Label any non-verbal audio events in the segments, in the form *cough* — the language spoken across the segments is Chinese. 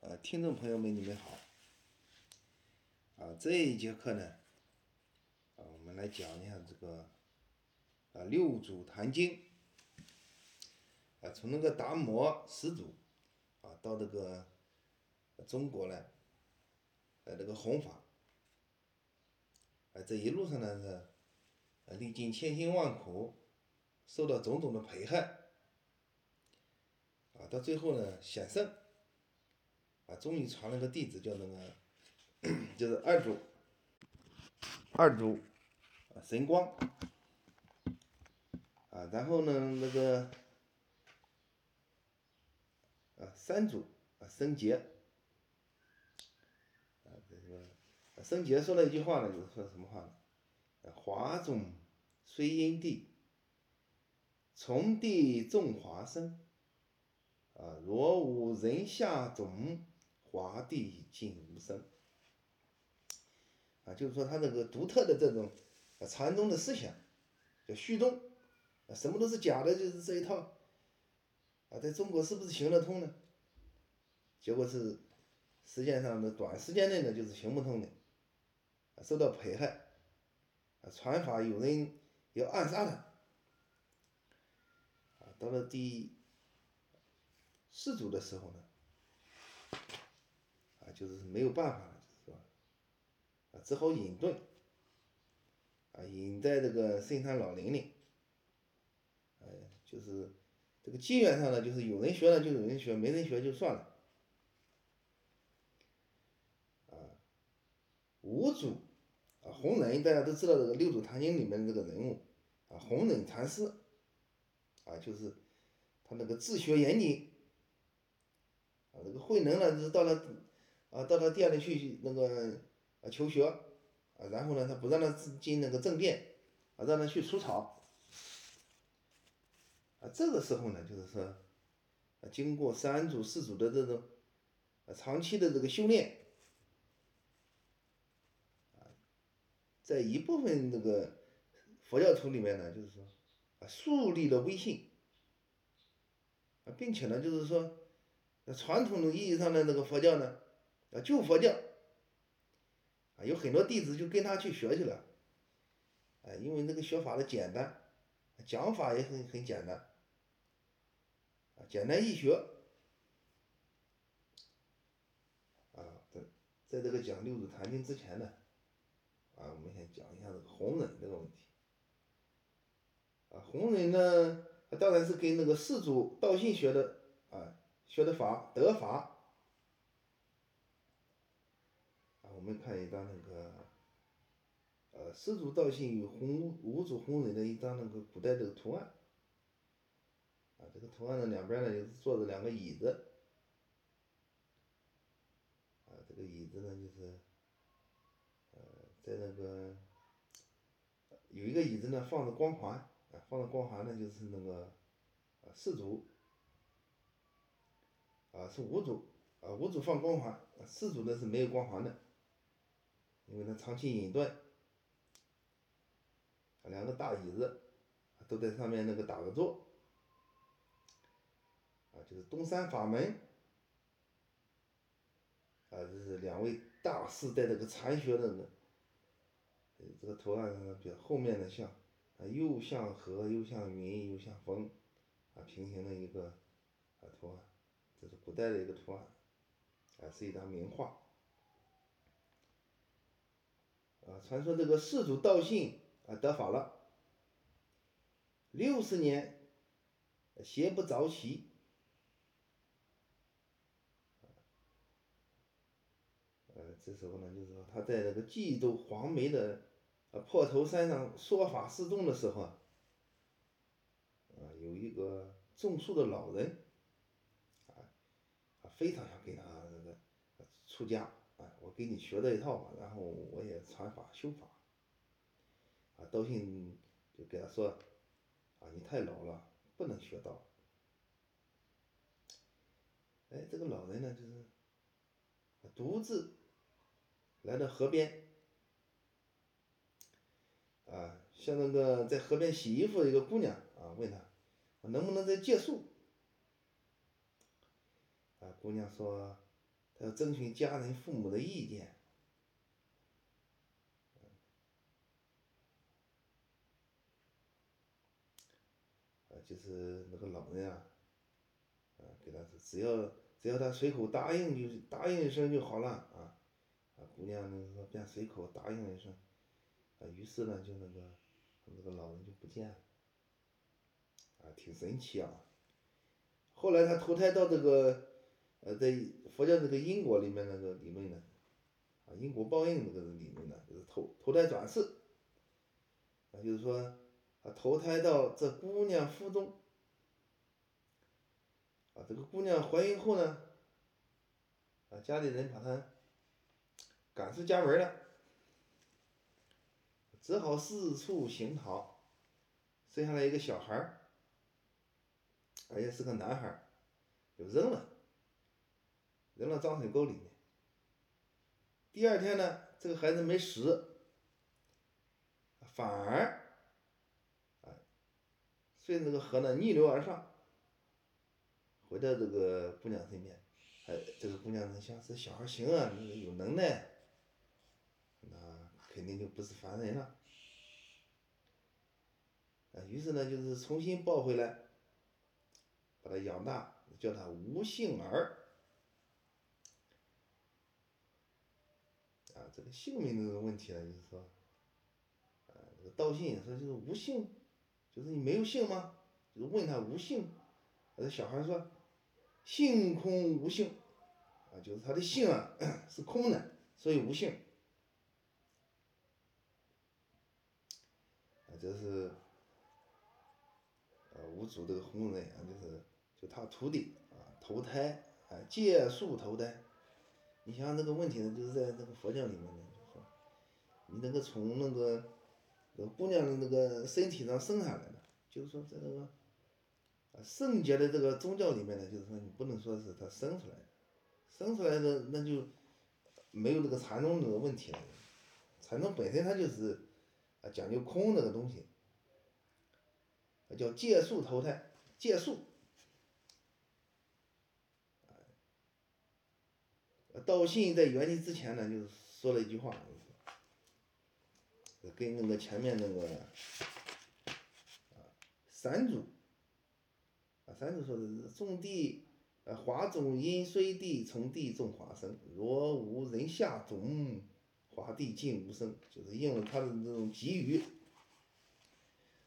呃，听众朋友们，你们好。啊，这一节课呢，啊，我们来讲一下这个啊《六祖坛经》啊，从那个达摩始祖啊到这个中国呢，呃，这个弘法，啊，这一路上呢是呃历尽千辛万苦，受到种种的迫害，啊，到最后呢险胜。啊，终于传了个弟子，叫那个，就是二祖，二祖，啊，神光，啊，然后呢，那个，啊，三祖，啊，僧杰，啊，这个，僧杰说了一句话呢，就是说什么话呢？华中虽因地，从地种华生，啊，若无人下种。华帝尽无声，啊，就是说他这个独特的这种禅宗的思想叫虚宗，啊，什么都是假的，就是这一套，啊，在中国是不是行得通呢？结果是实际上的短时间内呢就是行不通的，受到迫害，啊，传法有人要暗杀他，啊，到了第四祖的时候呢。就是没有办法了，是吧？啊，只好隐遁，啊，隐在这个深山老林里，哎，就是这个机缘上呢，就是有人学了就有人学，没人学就算了。啊，五祖，啊，弘忍大家都知道这个《六祖坛经》里面这个人物，啊，弘忍禅师，啊，就是他那个自学严谨，啊，这个慧能呢，就是到了。啊，到他店里去那个啊求学，啊，然后呢，他不让他进那个正殿，啊，让他去除草，啊，这个时候呢，就是说，啊，经过三组四组的这种啊长期的这个修炼，啊，在一部分这个佛教徒里面呢，就是说，啊，树立了威信，啊，并且呢，就是说，传统的意义上的那个佛教呢。啊，旧佛教，啊，有很多弟子就跟他去学去了，啊，因为那个学法的简单，讲法也很很简单，啊，简单易学，啊，在在这个讲六祖坛经之前呢，啊，我们先讲一下这个弘忍这个问题，啊，弘忍呢，当然是跟那个四祖道信学的，啊，学的法德法。我们看一张那个，呃，四祖道信与红五祖红人的一张那个古代的图案，啊，这个图案的两边呢就是坐着两个椅子，啊，这个椅子呢就是，呃，在那个有一个椅子呢放着光环，啊，放着光环呢就是那个，啊，四祖，啊，是五祖，啊，五祖放光环，四祖呢是没有光环的。因为他长期隐遁，两个大椅子都在上面那个打个坐，啊，就是东山法门，啊，这是两位大师在这个禅学的那个，这个图案上比后面的像，啊，又像河又像云又像风，啊，平行的一个啊图案，这是古代的一个图案，啊，是一张名画。啊，传说这个世祖道信啊得法了，六十年邪不着其，呃，这时候呢，就是说他在那个冀州黄梅的啊破头山上说法示众的时候啊，啊，有一个种树的老人，啊，非常想给他那个出家。给你学这一套吧，然后我也传法修法。啊，道信就给他说，啊，你太老了，不能学道。哎，这个老人呢，就是独自来到河边，啊，像那个在河边洗衣服的一个姑娘啊，问他，能不能再借宿？啊，姑娘说。要征询家人父母的意见。啊，就是那个老人啊，啊，给他说，只要只要他随口答应就答应一声就好了啊。啊，姑娘呢便随口答应一声，啊，于是呢就那个那个老人就不见了，啊，挺神奇啊。后来他投胎到这个，呃，在佛教这个因果里面那个理论呢，啊，因果报应这个理论呢，就是投投胎转世，啊，就是说，啊，投胎到这姑娘腹中，啊，这个姑娘怀孕后呢，啊，家里人把她赶出家门了，只好四处行讨，生下来一个小孩儿。而且是个男孩儿，就扔了，扔到脏水沟里面。第二天呢，这个孩子没死，反而，啊，顺这个河呢逆流而上，回到这个姑娘身边。哎，这个姑娘呢想，这小孩行啊，有能耐，那肯定就不是凡人了。啊，于是呢，就是重新抱回来。把他养大，叫他吴姓儿。啊，这个姓名这个问题呢，就是说，呃，这个道信说就是无姓，就是你没有姓吗？就是问他无姓，这小孩说，性空无姓，啊，就是他的姓啊是空的，所以无姓。啊，这是，呃，五祖这个弘忍啊，就是。就他徒弟啊，投胎啊，借宿投胎。你像这个问题呢，就是在那个佛教里面呢，就说你那个从那个呃姑娘的那个身体上生下来的，就是说在那个啊圣洁的这个宗教里面呢，就是说你不能说是他生出来的，生出来的那就没有这个禅宗这个问题了。禅宗本身它就是啊讲究空那个东西，叫借宿投胎，借宿。道信在圆寂之前呢，就说了一句话，跟那个前面那个啊三祖啊三祖说的是种地啊花种因虽地从地种花生，若无人下种，花地尽无生，就是应了他的这种给语。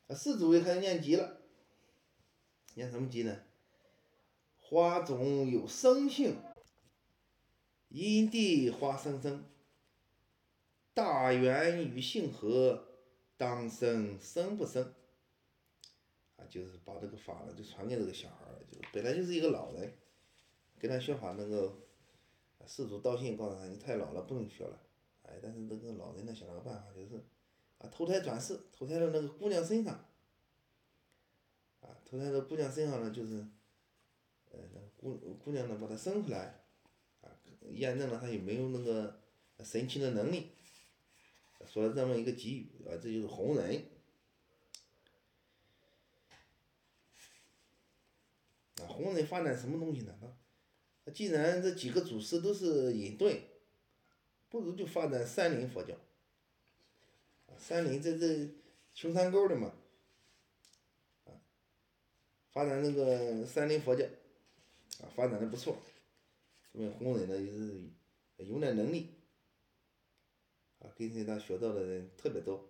啊四祖又开始念偈了，念什么偈呢？花种有生性。因地花生生，大缘与性合，当生生不生？啊，就是把这个法呢，就传给这个小孩了，就本来就是一个老人，给他学法那个，世祖道信告诉他，你太老了，不能学了。哎，但是那个老人呢，想了个办法，就是啊，投胎转世，投胎到那个姑娘身上，啊，投胎到姑娘身上呢，就是，呃，姑姑娘呢，把他生出来。验证了他有没有那个神奇的能力，说了这么一个给予啊，这就是红人。啊，红人发展什么东西呢？啊既然这几个祖师都是隐遁，不如就发展山林佛教。山林在这穷山沟的嘛，啊，发展那个山林佛教，啊，发展的不错。说明弘忍呢也是有点能力，啊，跟随他学到的人特别多。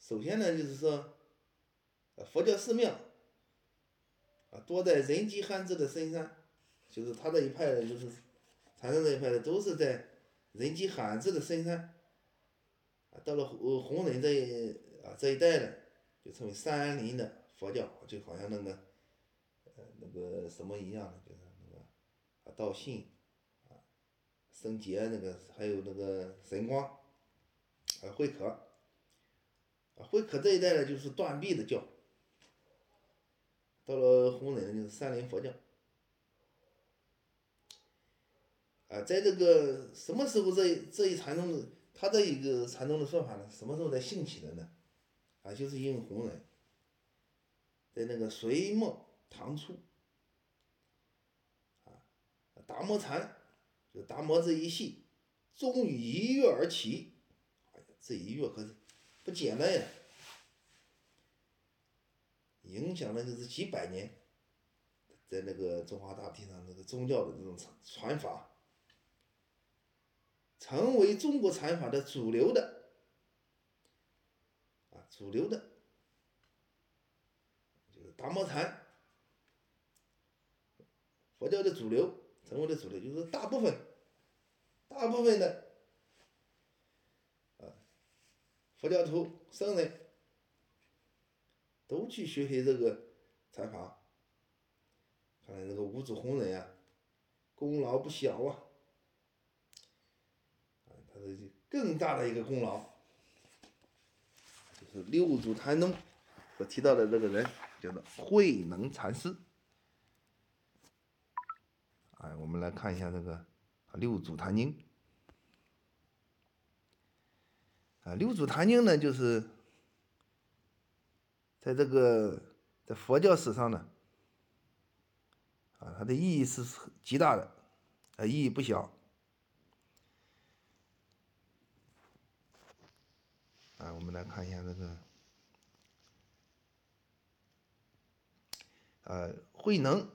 首先呢，就是说，佛教寺庙，啊，多在人迹罕至的深山，就是他这一派的，就是禅宗这一派的，都是在人迹罕至的深山。啊，到了弘弘忍这一啊这一代呢，就成为山林的佛教，就好像那个。呃什么一样的，就是那个啊道信啊生劫那个，还有那个神光啊慧可啊慧可这一代呢，就是断臂的教。到了弘忍就是三林佛教啊，在这个什么时候这这一禅宗的他这一个禅宗的说法呢？什么时候才兴起的呢？啊，就是因为弘忍在那个隋末唐初。达摩禅，就达摩这一系，终于一跃而起。哎呀，这一跃可是不简单呀，影响了就是几百年，在那个中华大地上那个宗教的这种传传法，成为中国禅法的主流的，啊，主流的，就是大摩禅。佛教的主流，成为的主流，就是大部分，大部分的，啊，佛教徒僧人，都去学习这个禅法。看来这个五祖弘忍呀，功劳不小啊，啊，他的更大的一个功劳，就是六祖坛中所提到的这个人，叫做慧能禅师。哎，我们来看一下这个《六祖坛经》啊，《六祖坛经》呢，就是在这个在佛教史上呢，啊，它的意义是极大的，啊，意义不小。啊，我们来看一下这个，呃，慧能，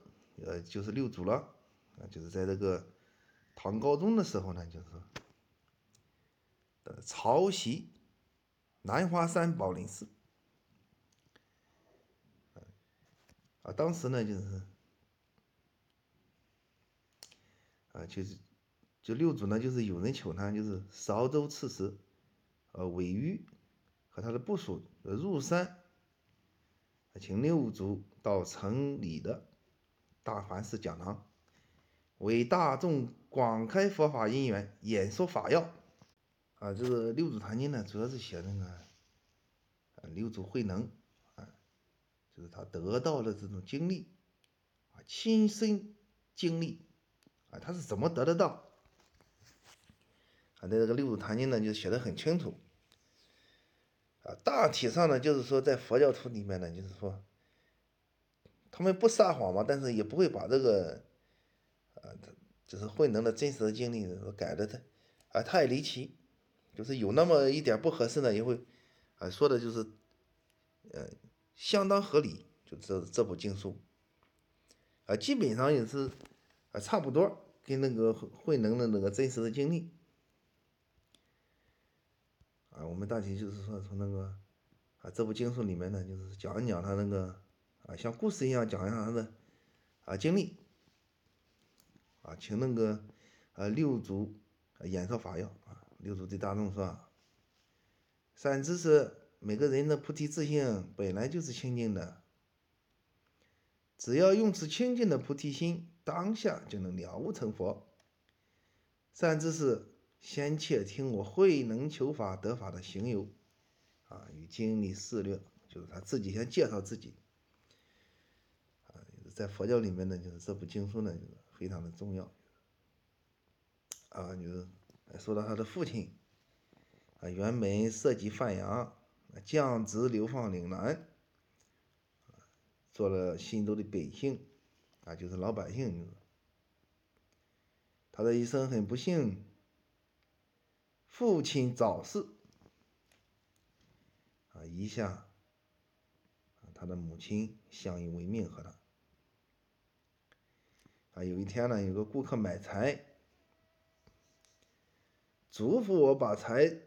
呃，就是六祖了。啊，就是在这个唐高宗的时候呢，就是呃抄袭南华山宝林寺，啊，当时呢就是啊，就是就六祖呢，就是有人求他，就是韶州刺史呃韦玉和他的部属入山，请六祖到城里的大梵寺讲堂。为大众广开佛法因缘，演说法要。啊，这个《六祖坛经》呢，主要是写那个啊，六祖慧能啊，就是他得到的这种经历啊，亲身经历啊，他是怎么得得到？啊，在这个《六祖坛经》呢，就写的很清楚啊，大体上呢，就是说在佛教徒里面呢，就是说他们不撒谎嘛，但是也不会把这个。啊，他就是慧能的真实的经历，改的他啊太离奇，就是有那么一点不合适呢，也会啊说的就是呃相当合理，就这这部经书啊基本上也是啊差不多跟那个慧能的那个真实的经历啊，我们大体就是说从那个啊这部经书里面呢，就是讲一讲他那个啊像故事一样讲一下他的啊经历。啊，请那个呃六祖演说法要啊，六祖对大众说：“三知识，每个人的菩提自性本来就是清净的，只要用此清净的菩提心，当下就能了悟成佛。三知识，先且听我慧能求法得法的行由啊，与经历事略，就是他自己先介绍自己啊，在佛教里面呢，就是这部经书呢，就是。”非常的重要，啊，就是说到他的父亲，啊，原本涉及范阳，降职流放岭南，做了新州的百姓，啊，就是老百姓。他的一生很不幸，父亲早逝，啊，一下，他的母亲相依为命和他。有一天呢，有个顾客买柴，嘱咐我把柴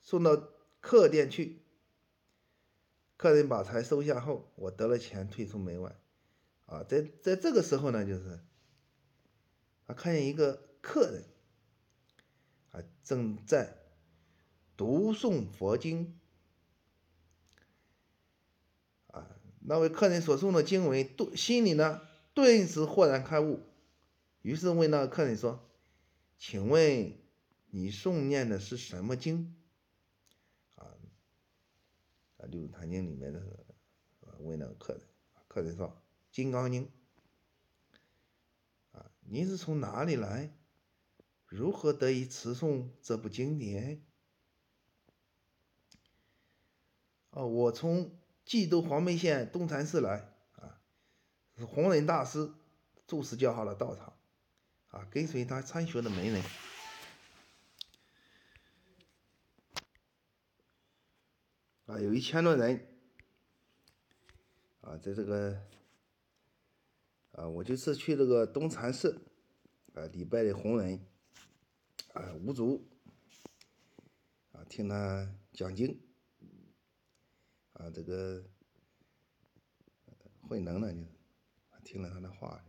送到客店去。客人把柴收下后，我得了钱，退出门外。啊，在在这个时候呢，就是他看见一个客人，啊，正在读诵佛经。啊，那位客人所诵的经文，都心里呢。顿时豁然开悟，于是问那个客人说：“请问你诵念的是什么经？”啊，啊，《六祖坛经》里面的问那个客人，客人说：“金刚经。”啊，您是从哪里来？如何得以持诵这部经典？哦，我从冀州黄梅县东禅寺来。是弘忍大师住持教好的道场，啊，跟随他参学的门人。啊，有一千多人，啊，在这个，啊，我就是去这个东禅寺，啊，礼拜的弘忍，啊，五祖，啊，听他讲经，啊，这个慧能呢，就是听了他的话，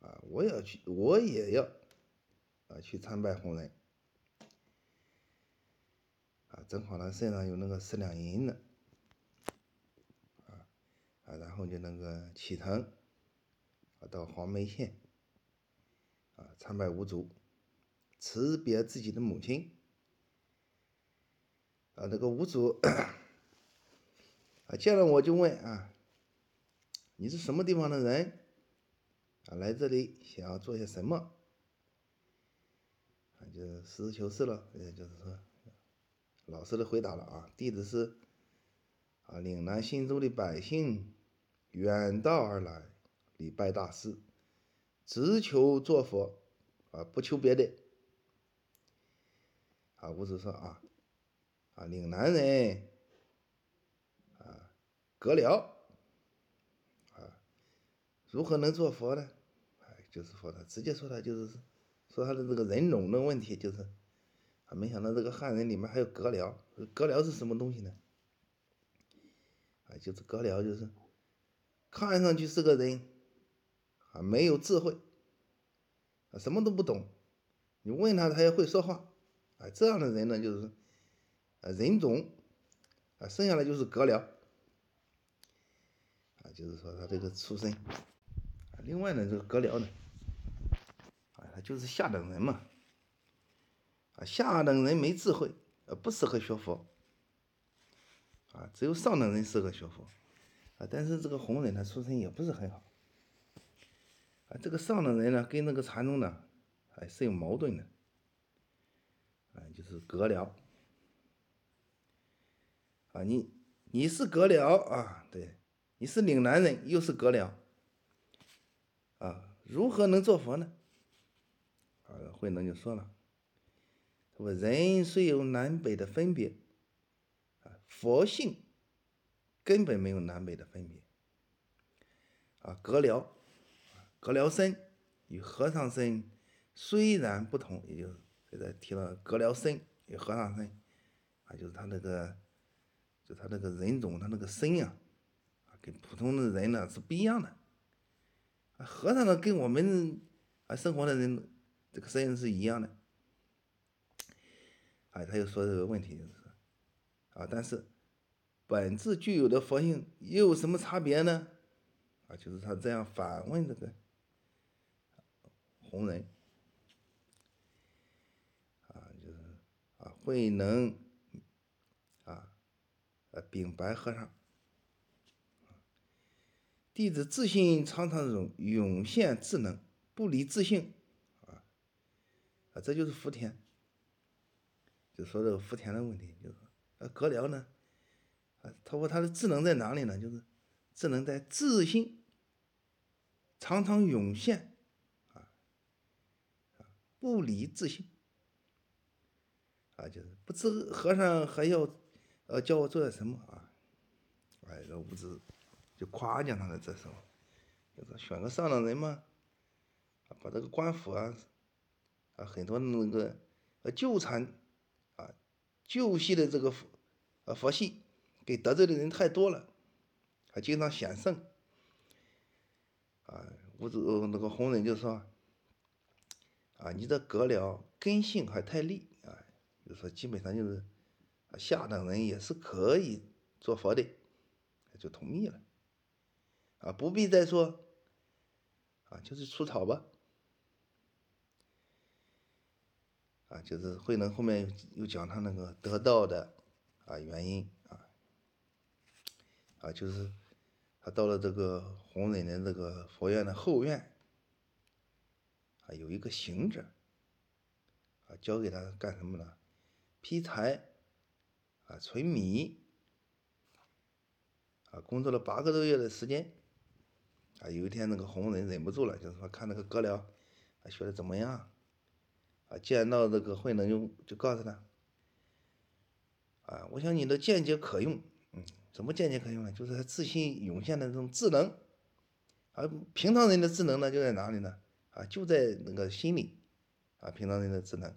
啊，我也要去，我也要，啊，去参拜红人，啊。正好他身上有那个十两银子，啊啊，然后就那个启程，啊到黄梅县，啊参拜五祖，辞别自己的母亲，啊那个五祖，*coughs* 啊见了我就问啊，你是什么地方的人？啊来这里想要做些什么？啊就实事求是了，也就是说。老实的回答了啊，弟子是啊岭南信州的百姓，远道而来礼拜大师，只求做佛啊，不求别的。啊，五祖说啊啊岭南人啊隔了，如何能做佛呢？哎，就是说他直接说他就是说他的这个人种的问题就是。啊，没想到这个汉人里面还有獦獠，獦獠是什么东西呢？啊，就是獦獠，就是看上去是个人，啊，没有智慧，啊，什么都不懂，你问他，他也会说话，啊，这样的人呢，就是啊人种，啊，生下来就是獦獠，啊，就是说他这个出身，另外呢，这个獦獠呢，啊，他就是下等人嘛。啊，下等人没智慧，呃，不适合学佛。啊，只有上等人适合学佛。啊，但是这个弘忍他出身也不是很好。啊，这个上等人呢，跟那个禅宗呢，还是有矛盾的。啊，就是隔了。啊，你你是隔了啊，对，你是岭南人，又是隔了。啊，如何能做佛呢？啊，慧能就说了。我人虽有南北的分别，啊，佛性根本没有南北的分别。啊，格辽，格辽身与和尚身虽然不同，也就是现在提了格辽身与和尚身，啊，就是他那个，就他那个人种，他那个身呀，啊，跟普通的人呢是不一样的。啊，和尚呢跟我们啊生活的人这个身是一样的。哎，他又说这个问题就是，啊，但是本质具有的佛性又有什么差别呢？啊，就是他这样反问这个红人，啊，就是啊，慧能，啊，呃，禀白和尚，弟子自信常常涌涌现智能，不离自性，啊，啊，这就是福田。就说这个福田的问题，就是呃，格辽呢，啊，他说他的智能在哪里呢？就是智能在自信，常常涌现，啊，啊，不离自信，啊，就是不知和尚还要呃教我做点什么啊？哎，这无知就夸奖他的这时候，就是选个上等人嘛，把这个官府啊，啊，很多那个呃纠缠。旧系的这个佛，呃佛系，给得罪的人太多了，还经常显圣，啊，吴子那个红人就说，啊，你这格了根性还太利，啊，就说基本上就是啊，下等人也是可以做佛的，就同意了，啊，不必再说，啊，就是出草吧。啊，就是慧能后面又又讲他那个得道的啊原因啊，啊，就是他到了这个弘忍的这个佛院的后院，啊，有一个行者，啊，交给他干什么呢？劈柴，啊，存米，啊，工作了八个多月的时间，啊，有一天那个红人忍不住了，就是说看那个哥俩，学的怎么样？啊，见到这个慧能就就告诉他，啊，我想你的见解可用，嗯，什么见解可用呢？就是他自信涌现的这种智能，啊，平常人的智能呢就在哪里呢？啊，就在那个心里，啊，平常人的智能，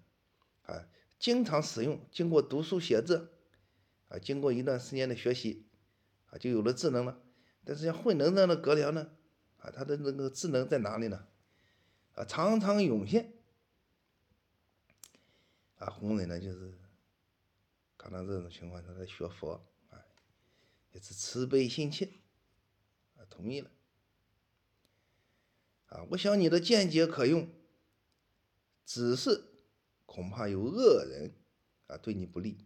啊，经常使用，经过读书写字，啊，经过一段时间的学习，啊，就有了智能了。但是像慧能这样的阁僚呢，啊，他的那个智能在哪里呢？啊，常常涌现。啊，红人呢，就是看到这种情况，他在学佛，啊，也是慈悲心切，啊，同意了。啊，我想你的见解可用，只是恐怕有恶人，啊，对你不利，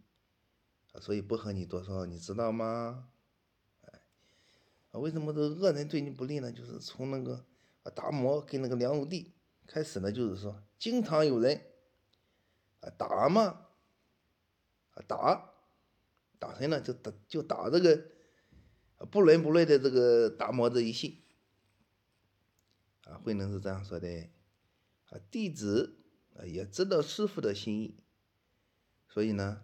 啊，所以不和你多说，你知道吗？为什么这个恶人对你不利呢？就是从那个啊达摩跟那个梁武帝开始呢，就是说，经常有人啊。打嘛，啊打，打谁呢？就打就打这个不伦不类的这个达摩这一系。啊，慧能是这样说的，啊弟子啊也知道师傅的心意，所以呢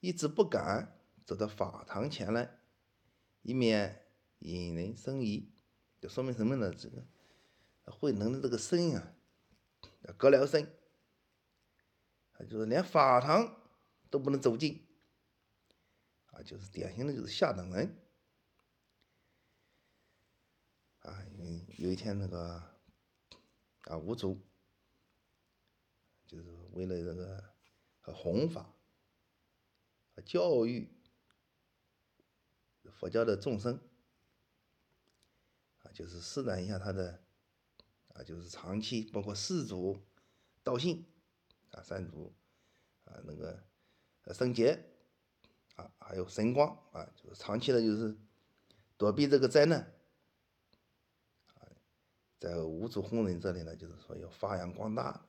一直不敢走到法堂前来，以免引人生疑。就说明什么呢？这个慧能的这个身啊，隔了身。就是连法堂都不能走进，啊，就是典型的就是下等人，啊，有一天那个啊五祖，就是为了这个弘法、教育佛教的众生，就是施展一下他的，啊，就是长期包括四祖道信。啊，三祖，啊，那个，圣杰，啊，还有神光，啊，就是长期的，就是躲避这个灾难，啊，在五祖弘忍这里呢，就是说要发扬光大，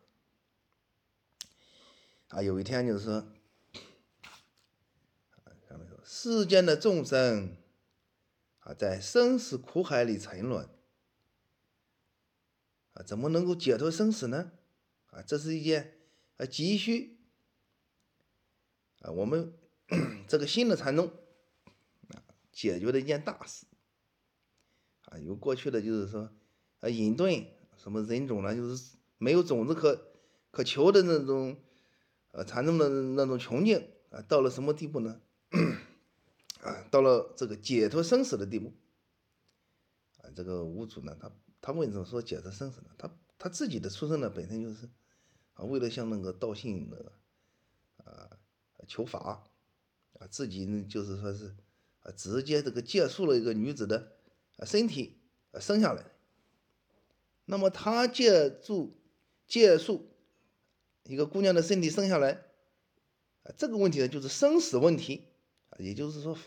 啊，有一天就是，说世间的众生，啊，在生死苦海里沉沦，啊，怎么能够解脱生死呢？啊，这是一件。啊，急需啊，我们 *clears throat* 这个新的禅宗啊，解决的一件大事啊，有过去的就是说啊，隐遁什么人种呢，就是没有种子可可求的那种呃禅宗的那种穷境啊，到了什么地步呢？*clears throat* 到了这个解脱生死的地步啊，这个五祖呢，他他为什么说解脱生死呢？他他自己的出生呢，本身就是。啊，为了向那个道信那个啊求法啊，自己呢就是说是啊直接这个借宿了一个女子的啊身体啊生下来。那么他借助借宿一个姑娘的身体生下来啊，这个问题呢就是生死问题啊，也就是说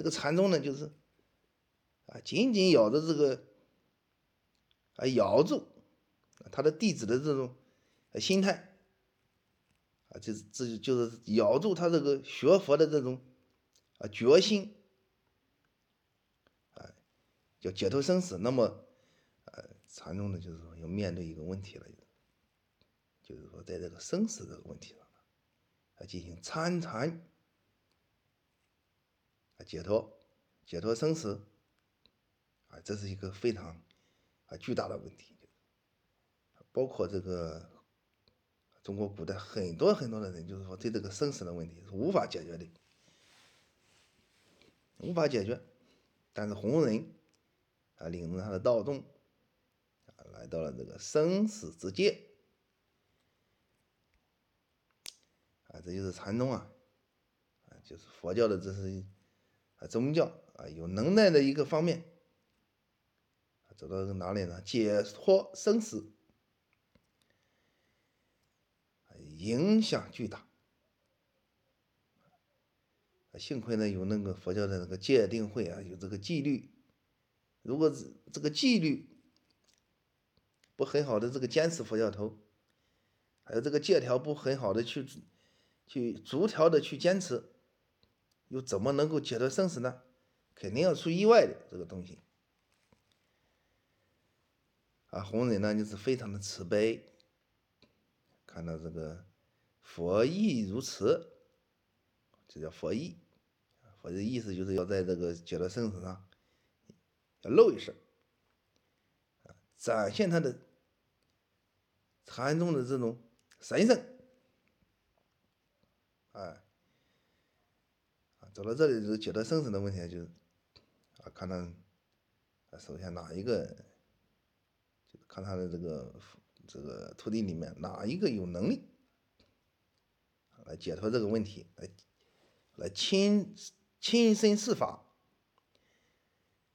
这个禅宗呢就是啊紧紧咬着这个啊咬住他的弟子的这种。心态啊，就是这就是咬住他这个学佛的这种啊决心啊，叫解脱生死。那么，呃，禅宗呢，就是说要面对一个问题了，就是说在这个生死这个问题上啊，进行参禅解脱解脱生死啊，这是一个非常啊巨大的问题，包括这个。中国古代很多很多的人，就是说对这个生死的问题是无法解决的，无法解决。但是弘忍啊，领着他的道众啊，来到了这个生死之界啊，这就是禅宗啊，啊，就是佛教的这是啊宗教啊有能耐的一个方面，走到哪里呢？解脱生死。影响巨大，幸亏呢有那个佛教的那个戒定慧啊，有这个纪律。如果这个纪律不很好的这个坚持佛教头，还有这个戒条不很好的去去逐条的去坚持，又怎么能够解脱生死呢？肯定要出意外的这个东西。啊，弘忍呢就是非常的慈悲。看到这个佛意如此，这叫佛意。佛的意思就是要在这个解脱生死上要露一手，展现他的禅宗的这种神圣。哎，走到这里就解脱生死的问题，就是啊，看他啊首先哪一个，就看他的这个这个徒弟里面哪一个有能力来解脱这个问题，来来亲亲身试法，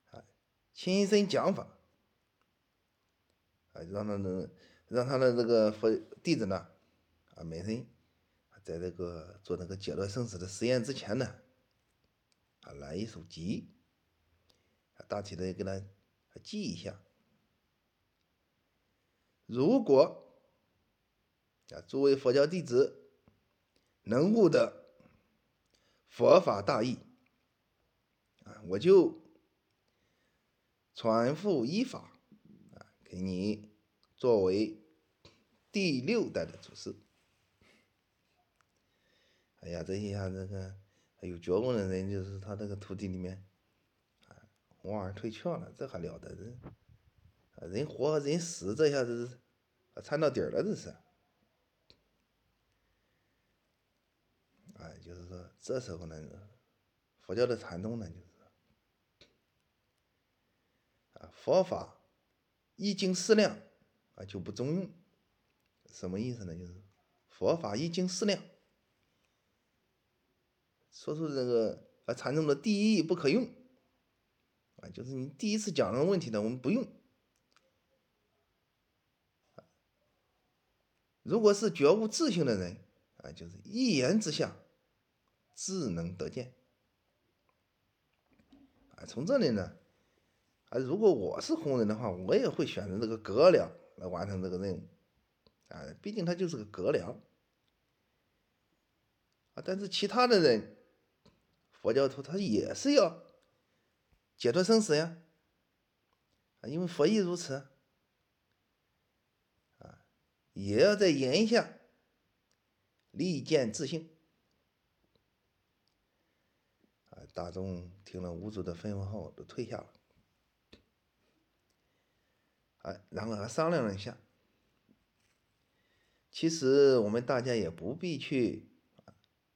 啊，亲身讲法，啊，让他的让他的这个佛弟子呢，啊，每人在这个做那个解脱生死的实验之前呢，啊，来一首偈。大体的给他记一下。如果啊，诸位佛教弟子能悟得佛法大义啊，我就传付依法啊，给你作为第六代的祖师。哎呀，这一下这个有觉悟的人，就是他这个徒弟里面。啊，往而退却了，这还了得？人，人活人死，这下子是，啊掺到底儿了，这是。哎，就是说，这时候呢，佛教的禅宗呢，就是啊，佛法一经思量啊，就不中用。什么意思呢？就是佛法一经思量，说出这个啊，禅宗的第一不可用。啊就是你第一次讲这个问题呢，我们不用。如果是觉悟自性的人啊，就是一言之下，自能得见。啊，从这里呢，啊，如果我是红人的话，我也会选择这个格量来完成这个任务。啊，毕竟他就是个格量。啊，但是其他的人，佛教徒他也是要。解脱生死呀，啊，因为佛意如此，啊，也要在言下立见自性，啊，大众听了五祖的吩咐后都退下了，啊，然后还商量了一下，其实我们大家也不必去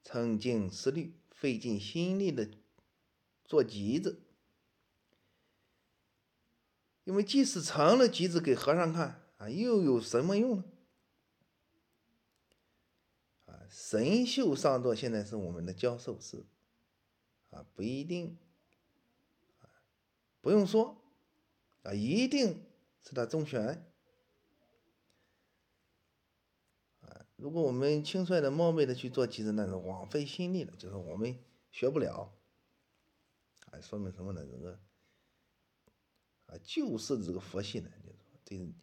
沉静思虑，费尽心力的做集子。因为即使成了集子给和尚看啊，又有什么用呢？啊，神秀上座现在是我们的教授师，啊，不一定，不用说，啊，一定是他中选。如果我们轻率的冒昧的去做集子，那是枉费心力了，就是我们学不了。啊，说明什么呢？这个。啊，就是这个佛系呢，就是对，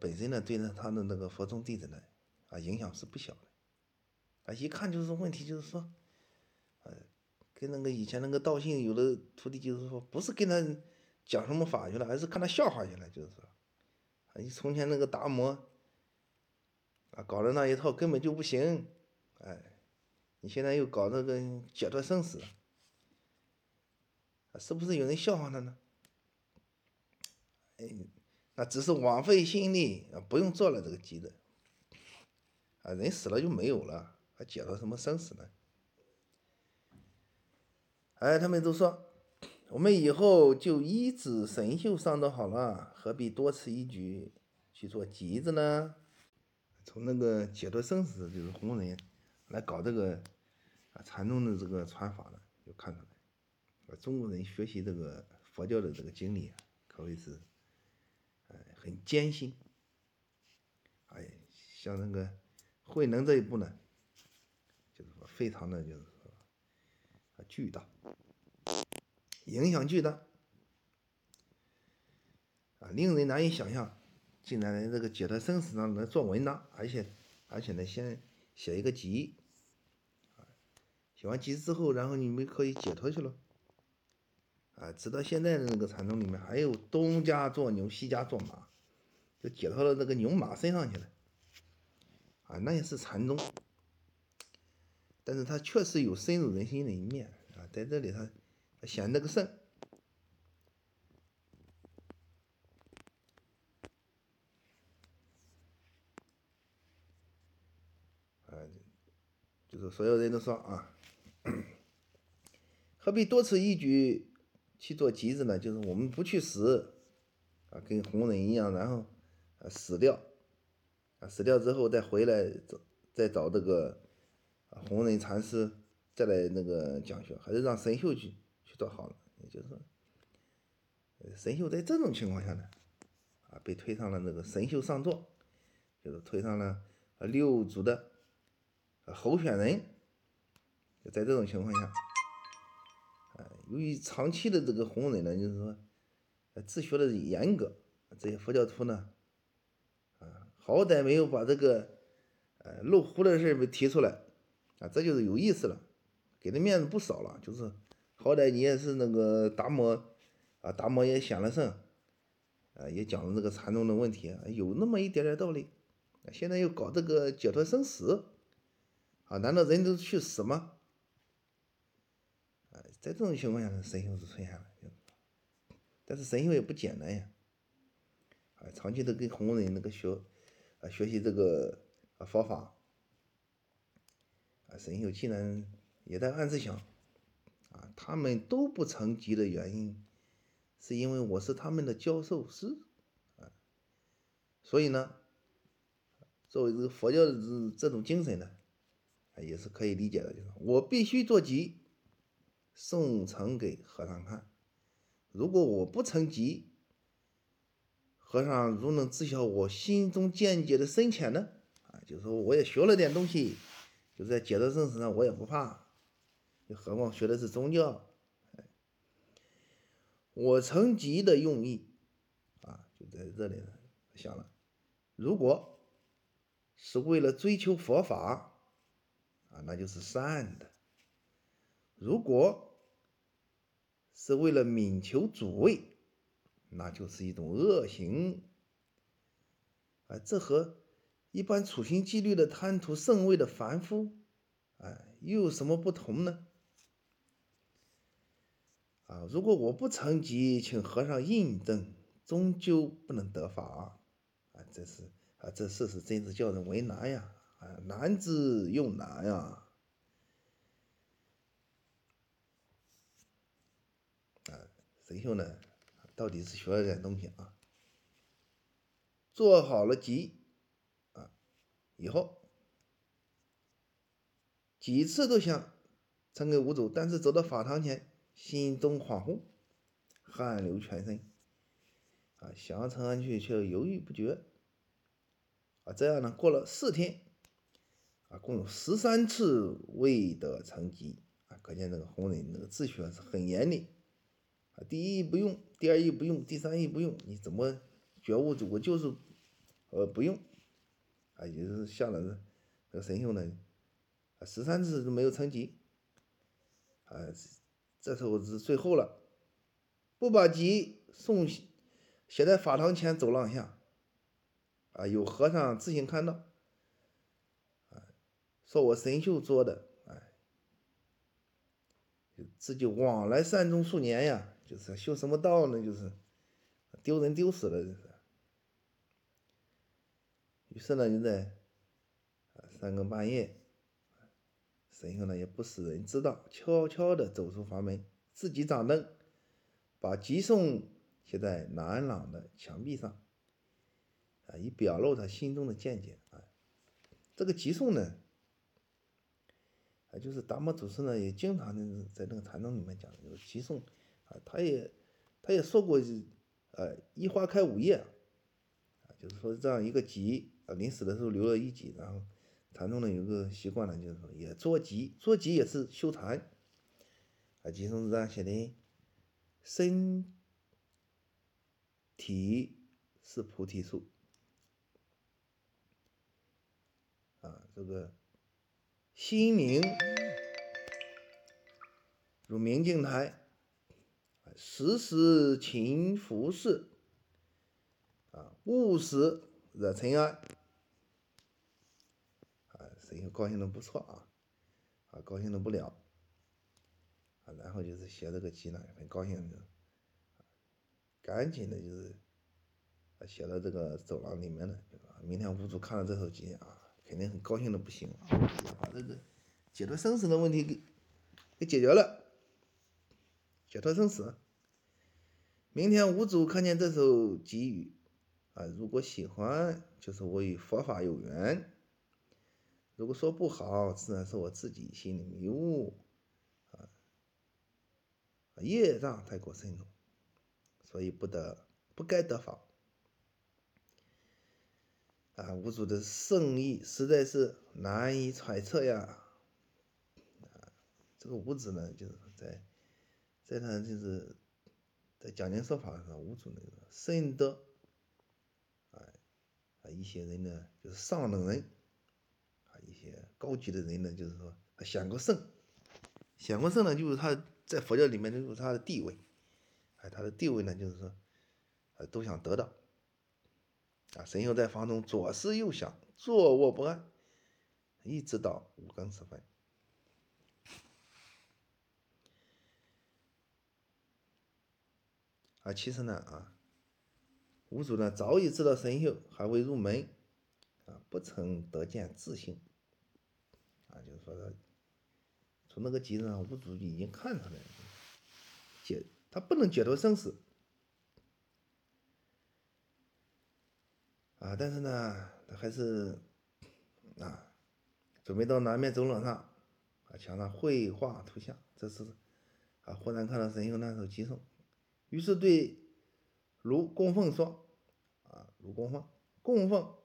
本身呢，对呢他的那个佛宗弟子呢，啊，影响是不小的。啊，一看就是问题，就是说，呃，跟那个以前那个道信有的徒弟，就是说，不是跟他讲什么法去了，而是看他笑话去了，就是说，啊，你从前那个达摩，啊，搞的那一套根本就不行，哎，你现在又搞这个解脱生死，是不是有人笑话他呢？哎，那只是枉费心力啊！不用做了这个机子啊，人死了就没有了，还解脱什么生死呢？哎，他们都说，我们以后就一指神秀上座好了，何必多此一举去做集子呢？从那个解脱生死，就是红人来搞这个啊禅宗的这个传法呢，就看出来，啊中国人学习这个佛教的这个经历啊，可谓是。很艰辛，哎，像那个慧能这一步呢，就是说非常的就是说啊巨大，影响巨大，啊令人难以想象，竟然在这个解脱生死上能做文章，而且而且呢先写一个集，写完集之后，然后你们可以解脱去了，啊直到现在的那个禅宗里面还有东家做牛，西家做马。就解脱到那个牛马身上去了，啊，那也是禅宗，但是他确实有深入人心的一面啊，在这里他显得个圣。就是所有人都说啊，*coughs* 何必多此一举去做吉子呢？就是我们不去死啊，跟红人一样，然后啊死掉啊，死掉之后再回来找再找这个啊红人禅师再来那个讲学，还是让神秀去去做好了。也就是说，神秀在这种情况下呢，啊被推上了那个神秀上座，就是推上了六祖的。候选人，在这种情况下，啊，由于长期的这个弘忍呢，就是说，自学的严格，这些佛教徒呢，啊，好歹没有把这个，呃，漏壶的事儿提出来，啊，这就是有意思了，给的面子不少了，就是好歹你也是那个达摩，啊，达摩也显了圣，啊，也讲了这个禅宗的问题，有那么一点点道理，现在又搞这个解脱生死。啊，难道人都去死吗？啊，在这种情况下，神秀是出现了，但是神秀也不简单呀。啊，长期的跟红人那个学，啊，学习这个啊方法，啊，神秀竟然也在暗自想，啊，他们都不成级的原因，是因为我是他们的教授师，啊，所以呢，作为这个佛教的这这种精神呢。也是可以理解的，就是我必须做集，送呈给和尚看。如果我不成集，和尚如能知晓我心中见解的深浅呢？啊，就是说我也学了点东西，就在解脱生死上我也不怕，何况学的是宗教。我成集的用意啊，就在这里想了，如果是为了追求佛法。那就是善的。如果是为了 mind 求主位，那就是一种恶行。啊，这和一般处心积虑的贪图圣位的凡夫，哎，又有什么不同呢？啊，如果我不成疾，请和尚印证，终究不能得法。啊，这是啊，这事是真是叫人为难呀。啊，难之又难呀！啊，神秀呢，到底是学了点东西啊，做好了集啊，以后几次都想呈给五祖，但是走到法堂前，心中恍惚，汗流全身，啊，想要呈上去却犹豫不决，啊，这样呢，过了四天。共有十三次未得成绩啊，可见这个红人那个自学是很严厉啊。第一义不用，第二义不用，第三义不用，你怎么觉悟？我就是呃不用啊，也就是下了这个神秀呢，啊十三次都没有成绩啊，这时候是最后了，不把籍送写在法堂前走廊下啊，有和尚自行看到。说我神秀做的，哎，自己往来山中数年呀，就是修什么道呢？就是丢人丢死了，这是。于是呢，就在三更半夜，神秀呢也不使人知道，悄悄的走出房门，自己掌灯，把集颂写在南朗的墙壁上，啊，以表露他心中的见解。啊，这个集颂呢。啊就是达摩祖师呢，也经常的在那个禅宗里面讲这个集诵，啊，他也他也说过，呃，一花开五叶，啊，就是说这样一个吉，啊，临死的时候留了一集，然后禅宗呢有个习惯呢，就是说也捉吉，捉吉也是修禅，啊，吉诵是这样写的：身体是菩提树，啊，这个。心明如明镜台，时时勤拂拭，啊，勿使惹尘埃。啊神秀高兴的不错啊，啊，高兴的不了，啊，然后就是写这个集呢，很高兴的，赶紧的就是，写到这个走廊里面了，明天屋主看了这首鸡啊，肯定很高兴的不行啊，把这个解脱生死的问题给给解决了，解脱生死。明天屋主看见这首偈语，啊，如果喜欢，就是我与佛法有缘。如果说不好，自然是我自己心里迷雾，啊，业障太过深重，所以不得不该得法。啊，五祖的圣意实在是难以揣测呀！啊，这个五子呢，就是在在他就是在讲经说法上，五祖那个深得啊啊一些人呢，就是上等人。啊一些高级的人呢，就是说他显过圣，显过圣呢，就是他在佛教里面就是他的地位，哎，他的地位呢，就是说，啊，都想得到。啊，神秀在房中左思右想，坐卧不安，一直到五更时分。啊，其实呢，啊，五祖呢早已知道神秀还未入门，啊，不曾得见自性。啊就是说，他从那个集子上，五祖已经看出来了，解他不能解脱生死啊，但是呢，他还是啊，准备到南面走廊上啊，墙上绘画图像。这是啊，忽然看到神秀那首偈颂，于是对卢供奉说：“啊，卢供奉，供奉，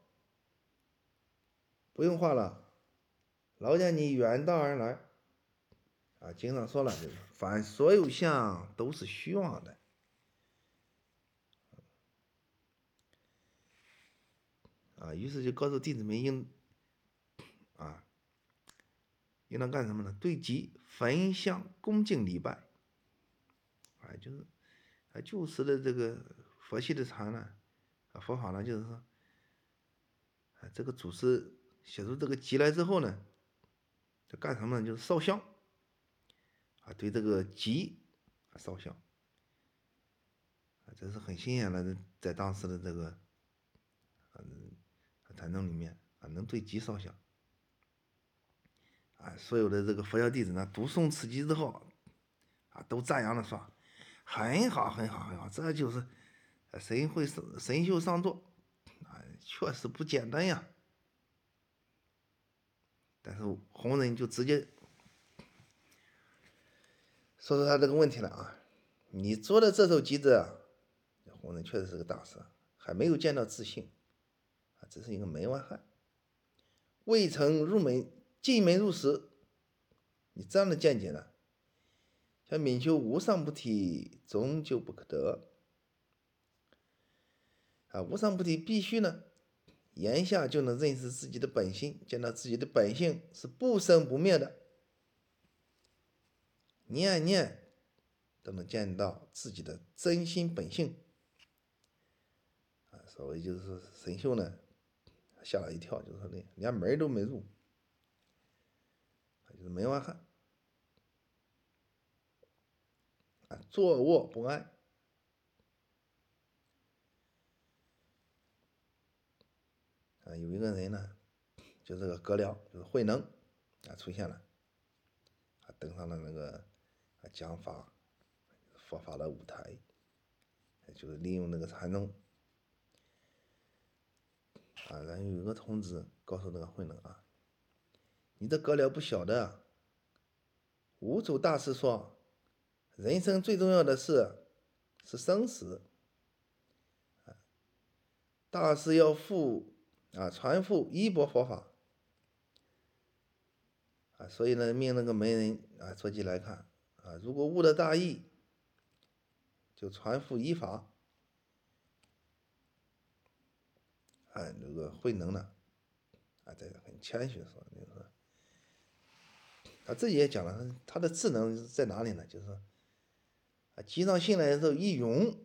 不用画了。”劳驾你远道而来，啊，经上说了，就是凡所有相都是虚妄的，啊，于是就告诉弟子们应，啊，应当干什么呢？对吉焚香恭敬礼拜，啊，就是，啊，旧时的这个佛系的禅呢，啊，佛法呢，就是说，啊，这个祖师写出这个集来之后呢。就干什么呢？就是烧香啊，对这个鸡啊烧香啊，这是很新鲜的，在当时的这个禅宗里面啊，能对鸡烧香啊，所有的这个佛教弟子呢，读诵此集之后啊，都赞扬的说：“很好，很好，很好，这就是神会神秀上座啊，确实不简单呀。”但是红人就直接说出他这个问题了啊！你做的这首集子啊，红人确实是个大师，还没有见到自信，只是一个门外汉，未曾入门，进门入室，你这样的见解呢，像敏修无上菩提，终究不可得啊！无上菩提必须呢。言下就能认识自己的本性，见到自己的本性是不生不灭的，念念都能见到自己的真心本性。啊，所谓就是神秀呢，吓了一跳，就说那连门都没入，就是门外汉，啊，坐卧不安。啊有一个人呢，就这个格辽，就是慧能啊出现了，啊登上了那个讲法佛法的舞台，就是利用那个禅宗啊，然后有一个童子告诉那个慧能啊，你的格了不小的，五祖大师说，人生最重要的事是生死，大师要复。啊，传复衣钵佛法啊，所以呢，命那个门人啊，坐骑来看啊，如果悟了大义，就传复衣法。啊，那个慧能呢，啊，这个很谦虚说，就是，他自己也讲了，他的智能在哪里呢？就是，啊，机上信来的时候一涌，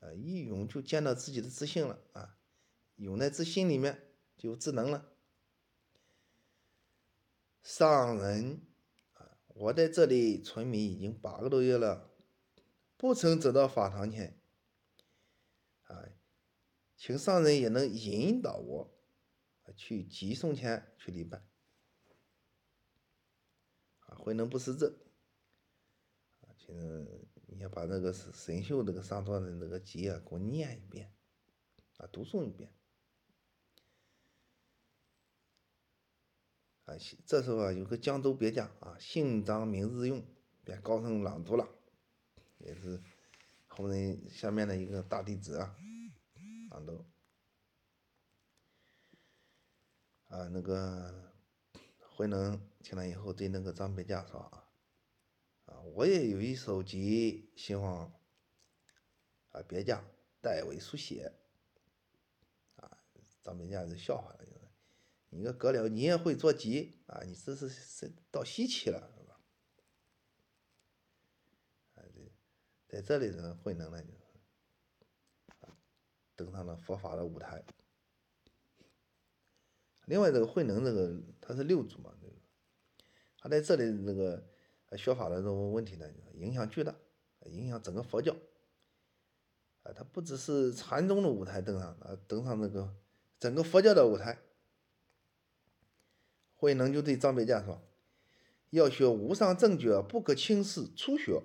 啊，一涌就见到自己的自信了啊。涌在自心里面就有智能了，上人啊，我在这里村民已经八个多月了，不曾走到法堂前，请上人也能引导我去集送前去礼拜。啊，慧能不识字，啊，请你要把那个神秀这个上座的那个集啊，给我念一遍，啊，读诵一遍。啊，这时候啊，有个江州别驾啊，姓张名日用，便高声朗读了，也是后人下面的一个大弟子啊，朗读。啊，那个慧能听了以后，对那个张别家说啊，啊，我也有一首集，希望啊别家代为书写。啊，张别家就笑话了。就是你个哥了，你也会做鸡啊？你这是是到稀奇了，是吧？啊，在这里呢，慧能呢就登上了佛法的舞台。另外，这个慧能这个他是六祖嘛，这个他在这里那个学法的这种问题呢，影响巨大，影响整个佛教。啊，他不只是禅宗的舞台登上，啊，登上那个整个佛教的舞台。慧能就对张别驾说：“要学无上正觉，不可轻视初学。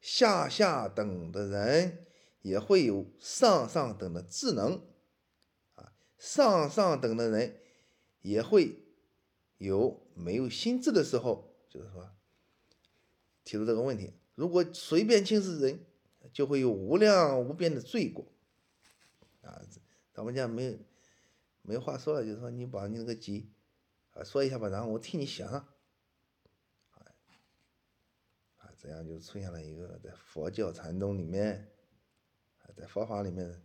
下下等的人也会有上上等的智能，啊，上上等的人也会有没有心智的时候。就是说，提出这个问题：如果随便轻视人，就会有无量无边的罪过。啊，咱们家没有没话说了，就是说你把你那个鸡。”啊，说一下吧，然后我替你写上。啊，这样就出现了一个在佛教禅宗里面，在佛法里面，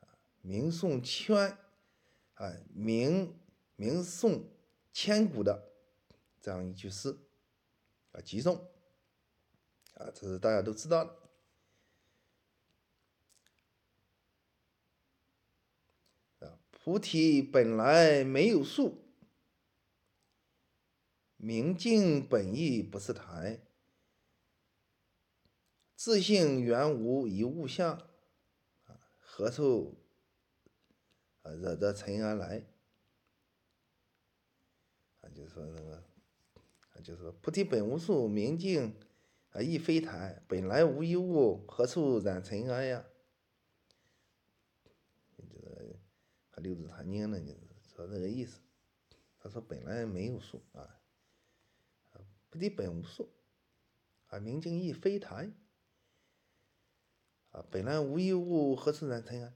啊，名颂千，啊，名名颂千古的这样一句诗，啊，集颂，啊，这是大家都知道的。啊，菩提本来没有树。明镜本意不是台，自性原无一物相，啊，何处啊惹得尘埃来？啊，就是说那个，啊，就是说菩提本无树，明镜啊亦非台，本来无一物，何处染尘埃呀？这个他六祖坛经呢，就是说这个意思。他说本来没有树啊。菩提本无树，啊，明镜亦非台，啊，本来无一物，何处染尘埃？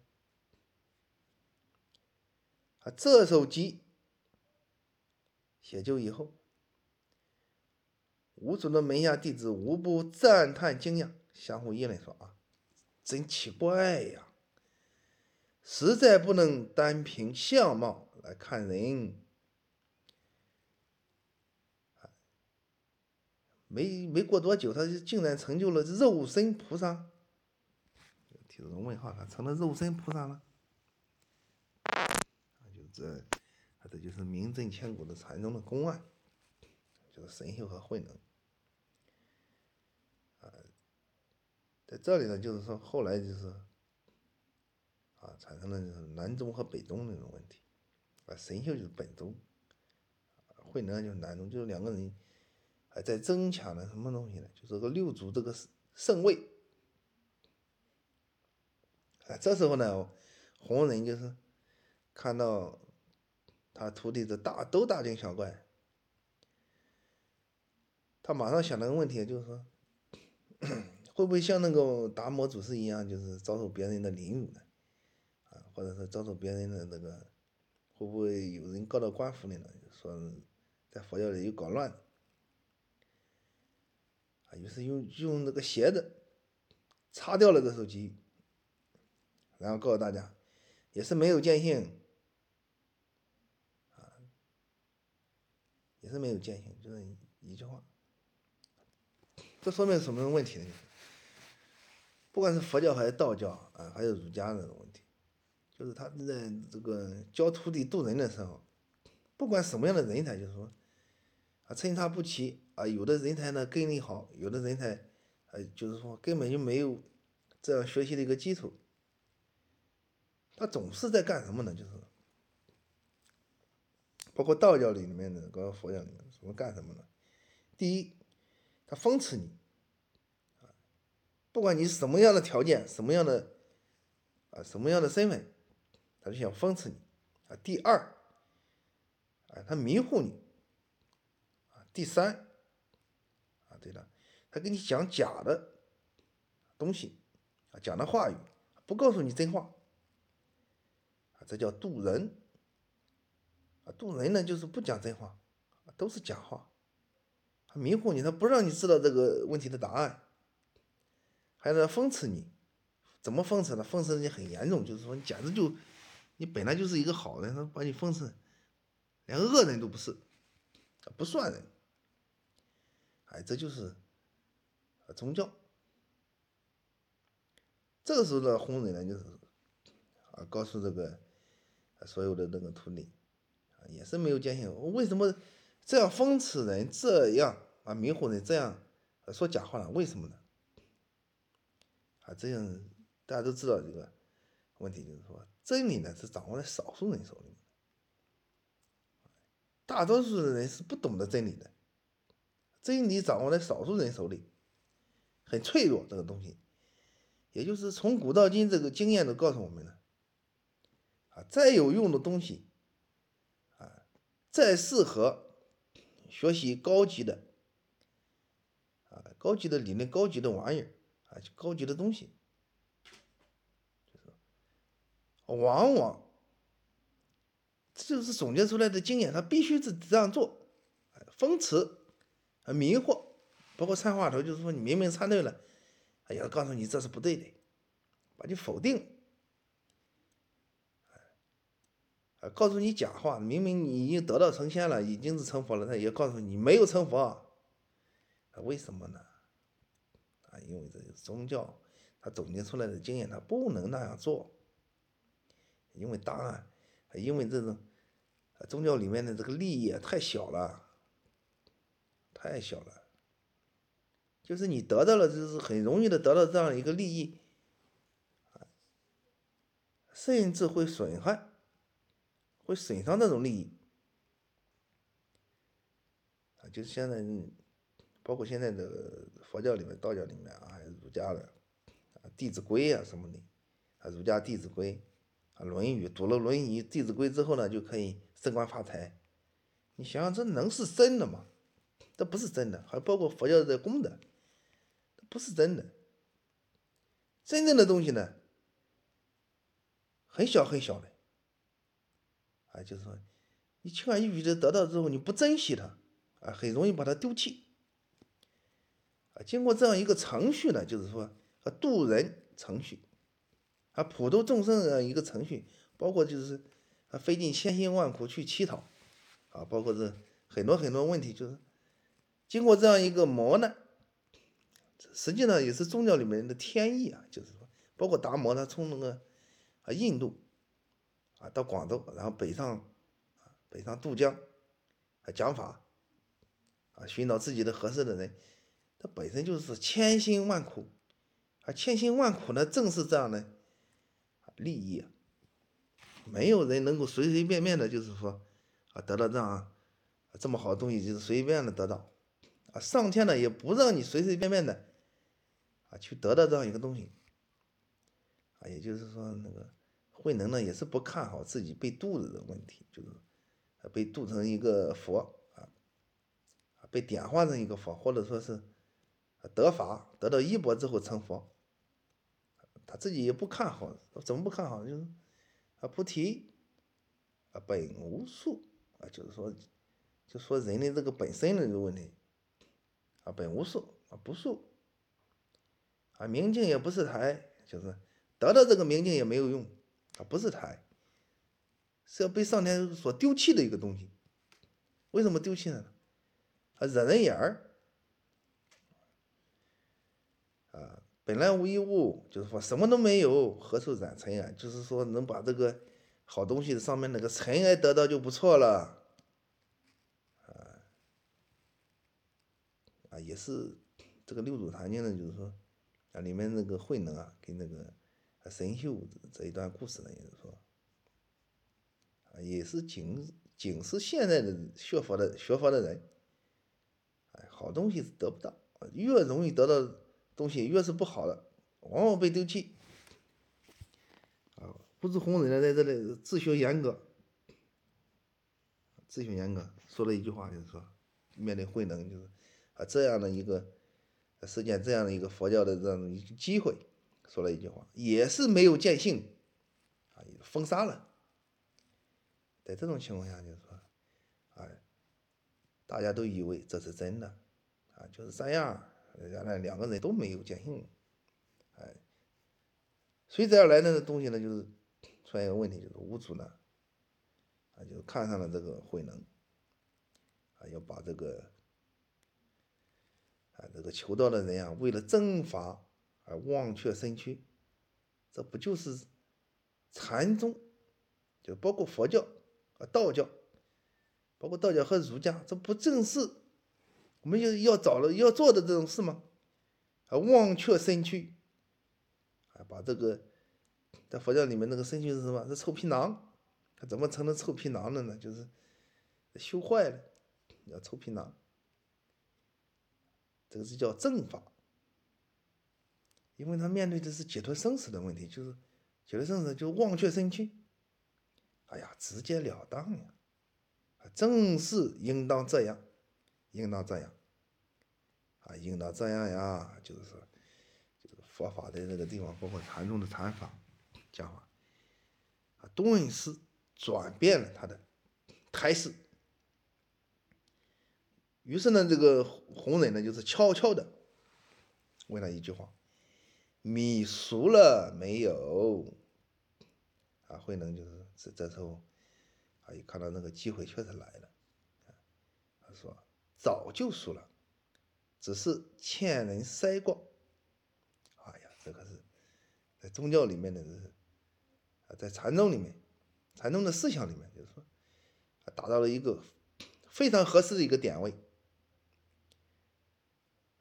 啊，这首集写就以后，吴主的门下弟子无不赞叹惊讶，相互议论说：“啊，真奇怪呀，实在不能单凭相貌来看人。”没没过多久，他就竟然成就了肉身菩萨，提出个问号，他成了肉身菩萨了。就这，这就是名震千古的禅宗的公案，就是神秀和慧能。啊，在这里呢，就是说后来就是，啊，产生了就是南宗和北宗那种问题，啊，神秀就是本宗，慧能就是南宗，就是两个人。还在争抢的什么东西呢？就是这个六祖这个圣位。啊，这时候呢，弘忍就是看到他徒弟的大都大惊小怪，他马上想了个问题，就是说，*coughs* 会不会像那个达摩祖师一样，就是遭受别人的凌辱呢？啊，或者是遭受别人的那个，会不会有人告到官府里呢？说在佛教里有搞乱。于是用用那个鞋子擦掉了这手机，然后告诉大家，也是没有见性，啊，也是没有见性，就是一句话。这说明什么问题呢？不管是佛教还是道教啊，还有儒家这种问题，就是他在这个教徒弟渡人的时候，不管什么样的人才，就是说啊参差不齐啊，有的人才呢根力好，有的人才呃就是说根本就没有这样学习的一个基础，他总是在干什么呢？就是包括道教里里面的，包括佛教里面，什么干什么呢？第一，他讽刺你。不管你是什么样的条件，什么样的啊，什么样的身份，他就想讽刺你啊。第二，啊，他迷糊你啊。第三，啊，对了，他给你讲假的东西啊，讲的话语，不告诉你真话，这叫渡人啊。渡人呢，就是不讲真话，都是假话，他迷惑你，他不让你知道这个问题的答案。还在讽刺你，怎么讽刺呢？讽刺你很严重，就是说你简直就，你本来就是一个好人，他把你讽刺，连恶人都不是，不算人。哎，这就是宗教。这个时候的红人呢，就是啊，告诉这个所有的那个徒弟，啊，也是没有坚信。为什么这样讽刺人，这样啊迷惑人，这样说假话呢？为什么呢？啊，这样大家都知道这个问题，就是说真理呢是掌握在少数人手里，大多数的人是不懂得真理的。真理掌握在少数人手里，很脆弱。这个东西，也就是从古到今，这个经验都告诉我们了。啊，再有用的东西，啊，再适合学习高级的，啊，高级的理论、高级的玩意儿。啊高级的东西，就是往往这就是总结出来的经验，他必须是这样做，啊讽刺、迷惑，包括参话头，就是说你明明参对了，哎呀告诉你这是不对的，把你否定，告诉你假话，明明你已经得道成仙了，已经是成佛了，他也告诉你没有成佛，为什么呢？啊因为这是宗教，他总结出来的经验，他不能那样做。因为答案，因为这种宗教里面的这个利益太小了，太小了。就是你得到了，就是很容易的得到这样一个利益，甚至会损害，会损伤这种利益。啊，就是现在。包括现在的佛教里面、道教里面啊，还有儒家的啊，《弟子规》啊什么的，啊，儒家《弟子规》啊，《论语》读了《论语》《弟子规》之后呢，就可以升官发财。你想想，这能是真的吗？这不是真的。还包括佛教的功德，不是真的。真正的东西呢，很小很小的，啊，就是说，你轻而易举的得到之后，你不珍惜它，啊，很容易把它丢弃。啊，经过这样一个程序呢，就是说，和渡人程序，啊，普度众生的一个程序，包括就是啊，费尽千辛万苦去乞讨，啊，包括这很多很多问题，就是经过这样一个磨难，实际上也是宗教里面的天意啊，就是说，包括达摩他从那个啊印度到广州，然后北上啊北上渡江啊讲法啊，寻找自己的合适的人。他本身就是千辛万苦，啊，千辛万苦呢，正是这样的利益啊，没有人能够随随便便的，就是说啊，得到这样啊这么好的东西，就是随随便便的得到，啊，上天呢也不让你随随便便的啊去得到这样一个东西，啊，也就是说那个慧能呢也是不看好自己被渡的问题，就是被渡成一个佛啊，被点化成一个佛，或者说是。得法得到衣钵之后成佛，他自己也不看好，怎么不看好？就是啊，菩提啊本无树啊，就是说，就说人的这个本身的这个问题啊，本无树啊，不树啊，明镜也不是台，就是得到这个明镜也没有用，它不是胎，是要被上天所丢弃的一个东西。为什么丢弃呢？啊，惹人眼儿。啊，本来无一物，就是说什么都没有，何处染尘埃？就是说能把这个好东西的上面那个尘埃得到就不错了。啊，啊，也是这个六祖坛经呢，就是说啊，里面那个慧能啊，跟那个。神秀这一段故事呢，也是说啊，也是警警示现在的学佛的学佛的人，哎，好东西是得不到，越容易得到东西，越是不好的，往往被丢弃。啊，不知红人呢，在这里自学严格。自学严格，说了一句话，就是说，面对慧能，就是啊这样的一个实践这样的一个佛教的这样的一个机会，说了一句话，也是没有见性，啊，封杀了。在这种情况下，就是说，哎，大家都以为这是真的，啊，就是这样，原来两个人都没有见性，哎，随之而来的东西呢，就是出现一个问题，就是无主呢。啊，就看上了这个慧能，啊，要把这个，啊，这个求道的人啊，为了正法而忘却身躯，这不就是禅宗，就包括佛教啊、道教，包括道教和儒家，这不正是我们要要找了要做的这种事吗？啊，忘却身躯，啊，把这个在佛教里面那个身躯是什么？是臭皮囊。他怎么成了臭皮囊了呢？就是修坏了，叫臭皮囊。这个是叫正法，因为他面对的是解脱生死的问题，就是解脱生死，就忘却身躯。哎呀，直截了当呀，正是应当这样，应当这样，啊，应当这样呀，就是说，就是佛法的那个地方，包括禅宗的禅法讲法，啊，顿时。转变了他的态势，于是呢，这个红人呢，就是悄悄的问了一句话：“米熟了没有？”啊，慧能就是这这时候，啊，一看到那个机会确实来了，他说：“早就熟了，只是欠人筛过。”哎呀，这个是在宗教里面的，是啊，在禅宗里面。禅宗的思想里面，就是说，达到了一个非常合适的一个点位，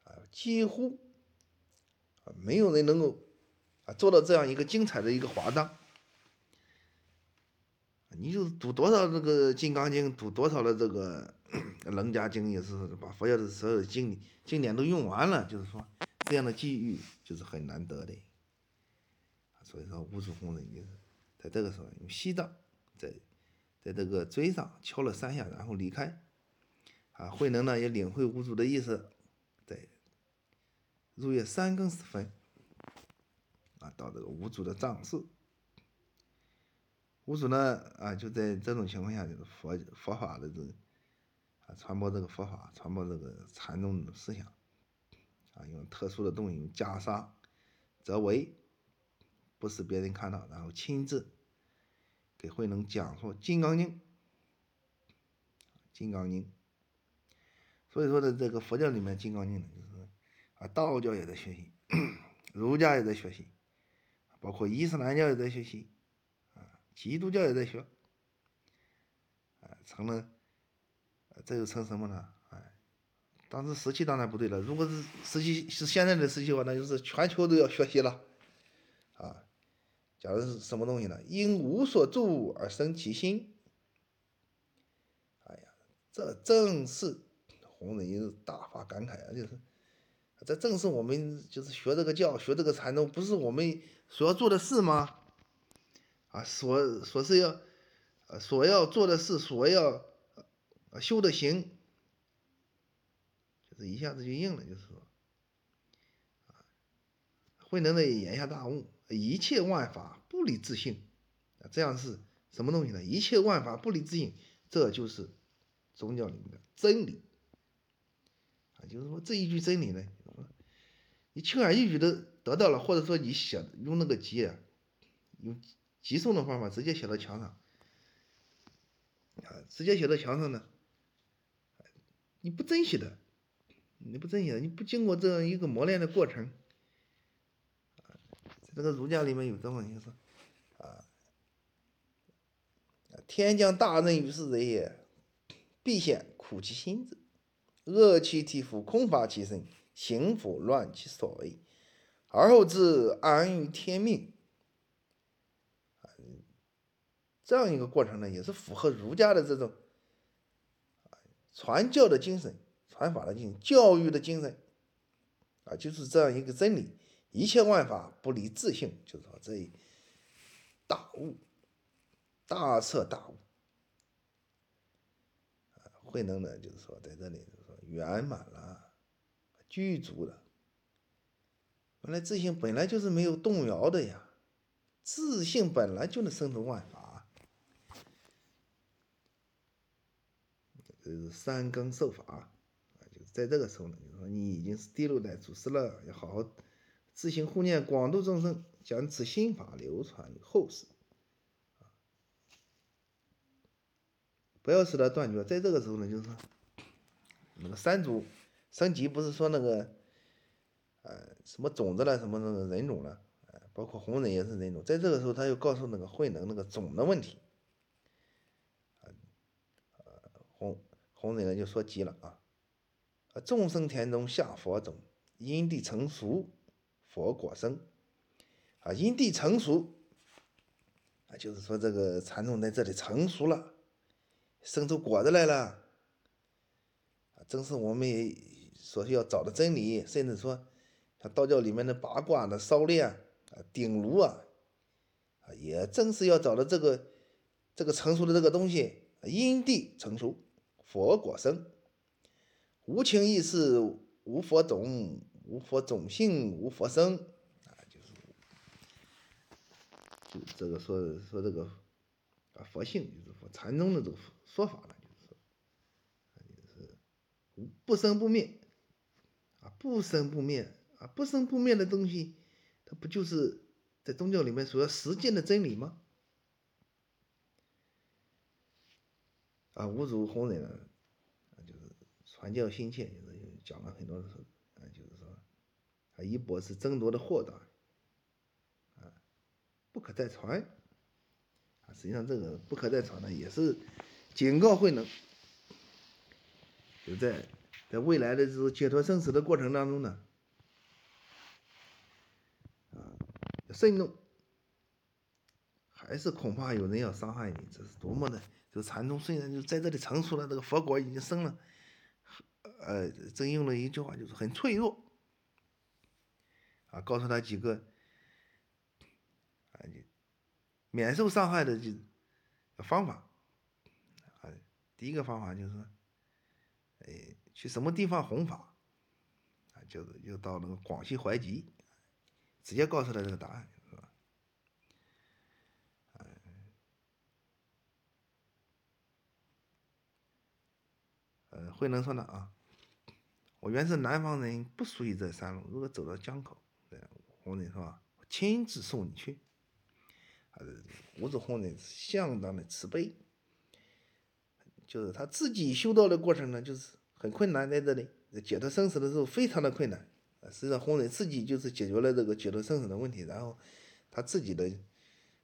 啊，几乎没有人能够啊做到这样一个精彩的一个华章。你就读多少这个《金刚经》，读多少的这个 *clears throat*《楞伽经》，也是把佛教的所有经经典都用完了。就是说，这样的机遇就是很难得的。所以说，无主红人就是在这个时候用西藏。在，在这个锥上敲了三下，然后离开。啊，慧能呢也领会五祖的意思，入夜三更时分，啊，到这个五祖的藏室。五祖呢，啊，就在这种情况下，就是佛佛法的这，啊，传播这个佛法，传播这个禅宗的思想，啊，用特殊的东西，用袈裟则围，不使别人看到，然后亲自。给慧能讲述《金刚经》，《金刚经》，所以说的这个佛教里面《金刚经》呢，就啊，道教也在学习，*clears throat* 儒家也在学习，包括伊斯兰教也在学习，啊，基督教也在学，啊，成了，这就成什么呢？哎，当时时期当然不对了，如果是时期是现在的时期的话，那就是全球都要学习了，啊。讲的是什么东西呢？因无所住而生其心。哎呀，这正是红人一大发感慨啊！就是，这正是我们就是学这个教、学这个禅宗，不是我们所要做的事吗？啊，所所是要，呃，所要做的事，所要修的行，就是一下子就应了，就是说，啊，慧能的眼下大悟。一切万法不离自性，啊，这样是什么东西呢？一切万法不离自性，这就是宗教里面的真理。啊，就是说这一句真理呢，你轻而易举的得到了，或者说你写用那个集，用急送的方法直接写到墙上，啊，直接写到墙上呢，你不珍惜的，你不珍惜的，你不经过这样一个磨练的过程。这个儒家里面有这么一个说，啊，天降大任于斯人也，必先苦其心志。饿其体肤，空乏其身，行拂乱其所为，而后知安于天命。这样一个过程呢，也是符合儒家的这种传教的精神、传法的精神、教育的精神啊，就是这样一个真理：一切万法不离自性，就是说这一大悟、大彻大悟。慧能呢，就是说在这里就是说圆满了，具足的。本来自信本来就是没有动摇的呀，自信本来就能生出万法。这是三更受法啊，就是在这个时候呢，就是说你已经是第六代祖师了，要好好自行护念，广度众生，将此心法流传于后世。不要使它断绝。在这个时候呢，就是说，那个三祖升级不是说那个，呃，什么种子了，什么那个人种了，呃，包括红人也是人种。在这个时候，他又告诉那个慧能那个种的问题，呃，红红人呢就说急了啊，啊众生田中下佛种，因地成熟，佛果生，啊，因地成熟，啊，就是说这个禅种在这里成熟了。生出果子来了，正是我们所需要找的真理，甚至说像道教里面的八卦的烧炼啊、顶炉啊，啊，也正是要找的这个这个成熟的这个东西，因地成熟，佛果生，无情意识，无佛种，无佛种性，无佛生，啊，就是就这个说说这个啊佛性，就是说禅宗的这个。说法呢，就是说，就是不生不灭不生不灭啊，不生不灭的东西，它不就是在宗教里面所要实践的真理吗？啊，五祖弘忍呢，就是传教心切，就是讲了很多的，啊，就是说，啊，一博是争夺的豁达，啊，不可再传，啊，实际上这个不可再传呢，也是。警告慧能，就在在未来的这种解脱生死的过程当中呢，啊，慎重，还是恐怕有人要伤害你，这是多么的！就禅宗虽然就在这里成熟了，这个佛果已经生了，呃，正用了一句话，就是很脆弱，啊，告诉他几个，啊，免受伤害的就方法。啊第一个方法就是，哎，去什么地方弘法，啊，就是又到那个广西怀集，直接告诉他这个答案，是吧？呃，慧能说呢啊，我原是南方人，不属于这山路，如果走到江口，弘忍说我，亲自送你去。啊，五祖弘忍相当的慈悲。就是他自己修道的过程呢，就是很困难，在这里解脱生死的时候非常的困难。实际上，弘忍自己就是解决了这个解脱生死的问题，然后他自己的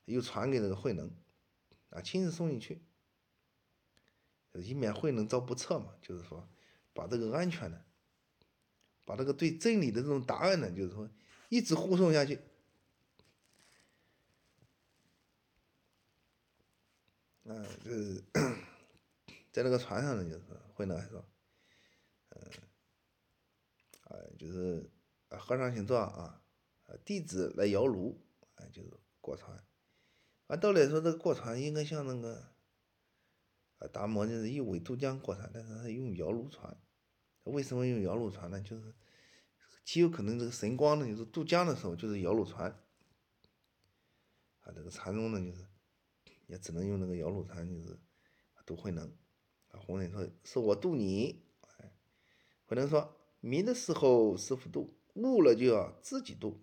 又传给这个慧能啊，亲自送进去，以免慧能遭不测嘛。就是说，把这个安全的，把这个对真理的这种答案呢，就是说一直护送下去。嗯，就是。*coughs* 在那个船上呢，就是慧能还说，啊，就是啊，和尚请坐啊，弟子来摇橹，啊，就是过船。按道理来说，这个过船应该像那个，啊，达摩就是一苇渡江过船，但是他用摇橹船。为什么用摇橹船呢？就是极有可能这个神光呢，就是渡江的时候就是摇橹船。啊，这个禅宗呢，就是也只能用那个摇橹船，就是渡慧能。弘忍说：“是我渡你。”哎，慧能说：“迷的时候师傅渡，悟了就要自己渡。”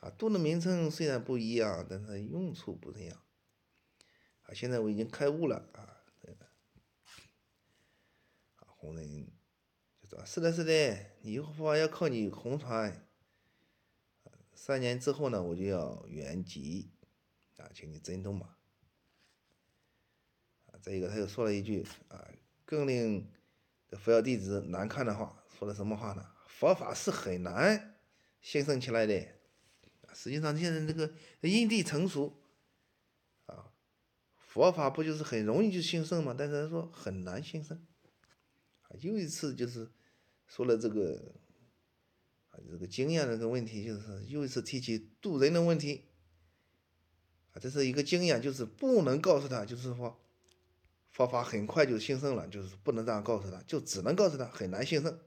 啊，渡的名称虽然不一样，但是用处不一样。啊，现在我已经开悟了啊，这个。啊，弘忍就说：“是的，是的，你以后要靠你红船。三年之后呢，我就要圆寂，啊，请你珍重吧。”啊再一个，他又说了一句啊，更令佛教弟子难看的话，说的什么话呢？佛法是很难兴盛起来的。实际上现在这个因地成熟，啊，佛法不就是很容易就兴盛吗？但是说很难兴盛。啊，又一次就是说了这个啊这个经验这个问题，就是又一次提起渡人的问题。啊，这是一个经验，就是不能告诉他，就是说。佛法很快就兴盛了，就是不能这样告诉他，就只能告诉他很难兴盛。